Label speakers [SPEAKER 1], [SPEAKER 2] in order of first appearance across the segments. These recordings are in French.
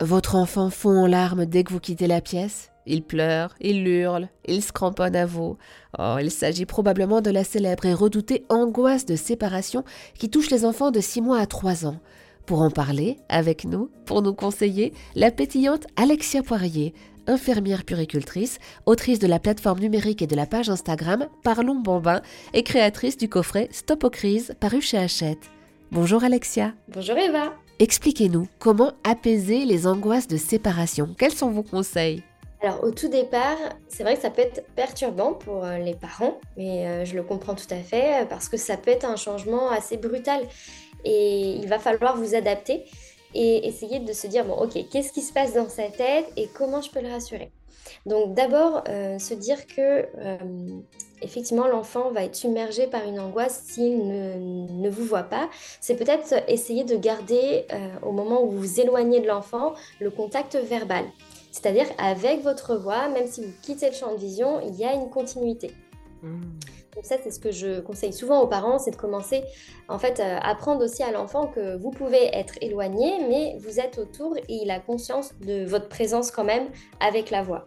[SPEAKER 1] Votre enfant fond en larmes dès que vous quittez la pièce il pleure, il hurle, il se cramponne à vous. Oh, il s'agit probablement de la célèbre et redoutée angoisse de séparation qui touche les enfants de 6 mois à 3 ans. Pour en parler avec nous, pour nous conseiller, la pétillante Alexia Poirier, infirmière puricultrice, autrice de la plateforme numérique et de la page Instagram Parlons Bambin et créatrice du coffret Stop aux crises paru chez Hachette. Bonjour Alexia.
[SPEAKER 2] Bonjour Eva.
[SPEAKER 1] Expliquez-nous comment apaiser les angoisses de séparation. Quels sont vos conseils?
[SPEAKER 2] Alors au tout départ, c'est vrai que ça peut être perturbant pour euh, les parents, mais euh, je le comprends tout à fait euh, parce que ça peut être un changement assez brutal et il va falloir vous adapter et essayer de se dire bon ok qu'est-ce qui se passe dans sa tête et comment je peux le rassurer? Donc d'abord se dire que effectivement l'enfant va être submergé par une angoisse s'il ne, vous voit pas. C'est peut-être essayer de garder au moment où vous vous éloignez de l'enfant le contact verbal. C'est-à-dire avec votre voix, même si vous quittez le champ de vision, il y a une continuité. Hmm. Donc ça, c'est ce que je conseille souvent aux parents, c'est de commencer, en fait, à apprendre aussi à l'enfant que vous pouvez être éloigné, mais vous êtes autour et il a conscience de votre présence quand même avec la voix.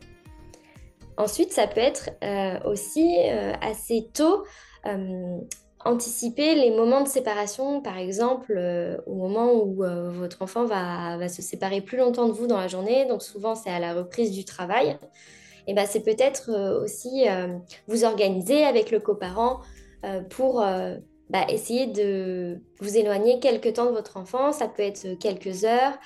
[SPEAKER 2] Ensuite, ça peut être euh, aussi euh, assez tôt euh, anticiper les moments de séparation, par exemple, au moment où votre enfant va, se séparer plus longtemps de vous dans la journée, donc souvent c'est à la reprise du travail, et ben c'est peut-être aussi vous organiser avec le coparent pour bah, essayer de vous éloigner quelques temps de votre enfant, ça peut être quelques heures,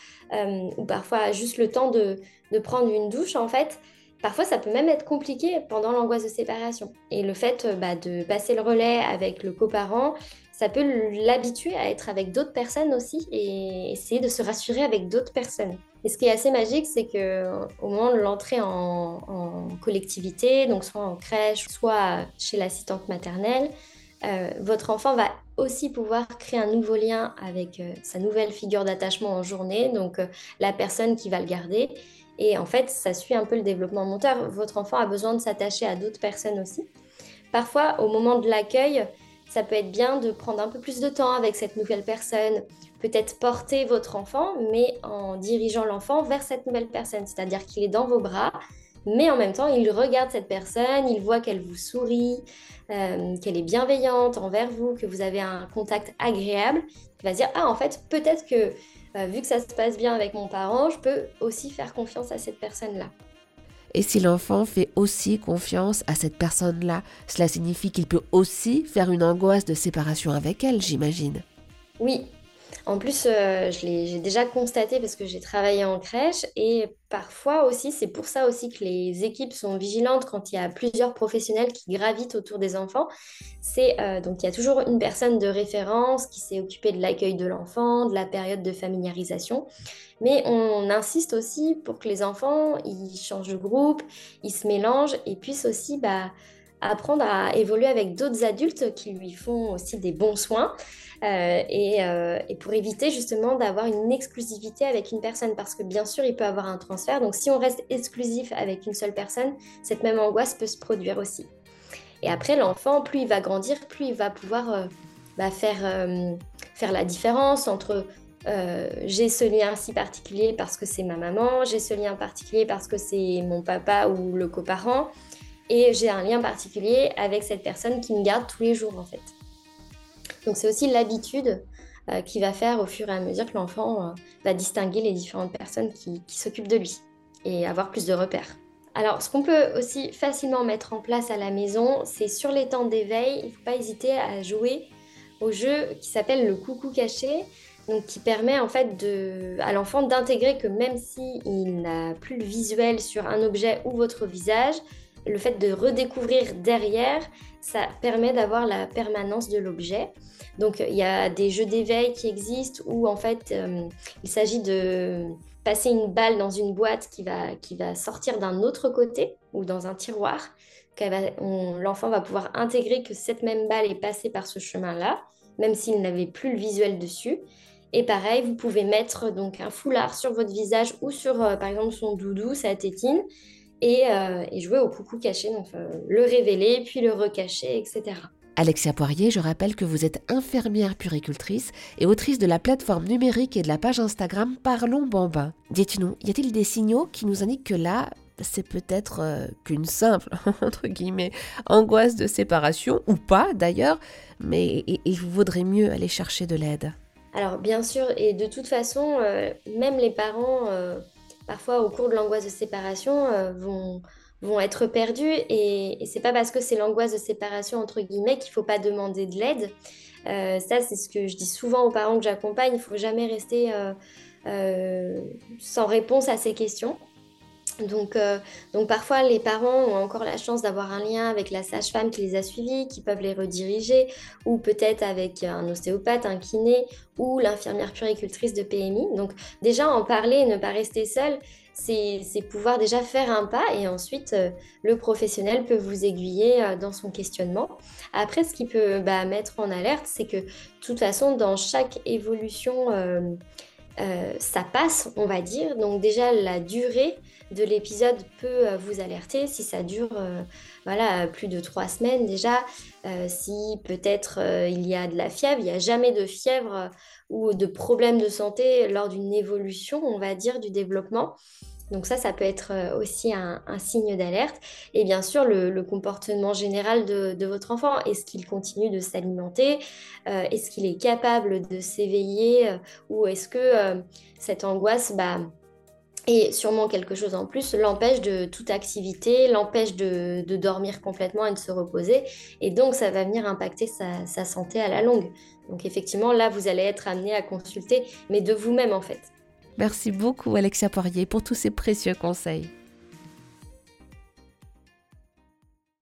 [SPEAKER 2] ou parfois juste le temps de prendre une douche en fait, Parfois, ça peut même être compliqué pendant l'angoisse de séparation. Et le fait euh, bah, de passer le relais avec le coparent, ça peut l'habituer à être avec d'autres personnes aussi et essayer de se rassurer avec d'autres personnes. Et ce qui est assez magique, c'est que au moment de l'entrée en, collectivité, donc soit en crèche, soit chez l'assistante maternelle, euh, votre enfant va aussi pouvoir créer un nouveau lien avec euh, sa nouvelle figure d'attachement en journée, donc la personne qui va le garder. Et en fait, ça suit un peu le développement moteur. Votre enfant a besoin de s'attacher à d'autres personnes aussi. Parfois, au moment de l'accueil, ça peut être bien de prendre un peu plus de temps avec cette nouvelle personne. Peut-être porter votre enfant, mais en dirigeant l'enfant vers cette nouvelle personne. C'est-à-dire qu'il est dans vos bras, mais en même temps, il regarde cette personne, il voit qu'elle vous sourit, euh, qu'elle est bienveillante envers vous, que vous avez un contact agréable. Il va se dire, ah, en fait, peut-être que euh, vu que ça se passe bien avec mon parent, je peux aussi faire confiance à cette personne-là.
[SPEAKER 1] Et si l'enfant fait aussi confiance à cette personne-là, cela signifie qu'il peut aussi faire une angoisse de séparation avec elle, j'imagine.
[SPEAKER 2] Oui, en plus, euh, j'ai déjà constaté parce que j'ai travaillé en crèche et parfois aussi, c'est pour ça aussi que les équipes sont vigilantes quand il y a plusieurs professionnels qui gravitent autour des enfants. C'est euh, donc il y a toujours une personne de référence qui s'est occupée de l'accueil de l'enfant, de la période de familiarisation, mais on insiste aussi pour que les enfants ils changent de groupe, ils se mélangent et puissent aussi bah, apprendre à évoluer avec d'autres adultes qui lui font aussi des bons soins euh, euh, et, pour éviter justement d'avoir une exclusivité avec une personne. Parce que bien sûr il peut avoir un transfert. Donc si on reste exclusif avec une seule personne cette même angoisse peut se produire aussi. Et après l'enfant plus il va grandir plus il va pouvoir euh, bah, faire, faire la différence entre j'ai ce lien si particulier parce que c'est ma maman, j'ai ce lien particulier parce que c'est mon papa ou le coparent, et j'ai un lien particulier avec cette personne qui me garde tous les jours en fait. Donc c'est aussi l'habitude euh, qui va faire au fur et à mesure que l'enfant euh, va distinguer les différentes personnes qui, s'occupent de lui et avoir plus de repères. Alors, ce qu'on peut aussi facilement mettre en place à la maison, c'est sur les temps d'éveil, il ne faut pas hésiter à jouer au jeu qui s'appelle le coucou caché, donc qui permet en fait à l'enfant d'intégrer que même s'il il n'a plus le visuel sur un objet ou votre visage, le fait de redécouvrir derrière, ça permet d'avoir la permanence de l'objet. Donc il y a des jeux d'éveil qui existent où en fait euh, il s'agit de passer une balle dans une boîte qui va, qui va sortir d'un autre côté ou dans un tiroir. L'enfant va pouvoir intégrer que cette même balle est passée par ce chemin-là, même s'il n'avait plus le visuel dessus. Et pareil, vous pouvez mettre donc un foulard sur votre visage ou sur euh, par exemple son doudou, sa tétine, euh, et, jouer au coucou caché, donc euh, le révéler, puis le recacher, etc.
[SPEAKER 1] Alexia Poirier, je rappelle que vous êtes infirmière puricultrice et autrice de la plateforme numérique et de la page Instagram Parlons Bambin. Dites-nous, y a-t-il des signaux qui nous indiquent que là, c'est peut-être euh, qu'une simple, entre guillemets, angoisse de séparation, ou pas d'ailleurs, mais il vous vaudrait mieux aller chercher de l'aide?
[SPEAKER 2] Alors bien sûr, et de toute façon, euh, même les parents, euh, parfois au cours de l'angoisse de séparation, vont, vont être perdus, et, et c'est pas parce que c'est l'angoisse de séparation, entre guillemets, qu'il faut pas demander de l'aide. ça, c'est ce que je dis souvent aux parents que j'accompagne, il faut jamais rester... sans réponse à ces questions. Donc, euh, donc parfois, les parents ont encore la chance d'avoir un lien avec la sage-femme qui les a suivis, qui peuvent les rediriger, ou peut-être avec un ostéopathe, un kiné, ou l'infirmière puricultrice de PMI. Donc déjà, en parler et ne pas rester seul, c'est pouvoir déjà faire un pas et ensuite euh, le professionnel peut vous aiguiller euh, dans son questionnement. Après, ce qui peut bah, mettre en alerte, c'est que de toute façon, dans chaque évolution, ça passe, on va dire. Donc déjà, la durée de l'épisode peut euh, vous alerter si ça dure euh, voilà, plus de trois semaines déjà, euh, si peut-être il y a de la fièvre, il n'y a jamais de fièvre ou de problème de santé lors d'une évolution, on va dire, du développement. Donc ça, ça peut être aussi un, signe d'alerte. Et bien sûr, le, comportement général de, votre enfant. Est-ce qu'il continue de s'alimenter Est-ce qu'il est capable de s'éveiller Ou est-ce que cette angoisse... Bah, et sûrement quelque chose en plus l'empêche de toute activité, l'empêche de, dormir complètement et de se reposer. Et donc, ça va venir impacter sa, santé à la longue. Donc, effectivement, là, vous allez être amené à consulter, mais de vous-même, en fait.
[SPEAKER 1] Merci beaucoup, Alexia Poirier, pour tous ces précieux conseils.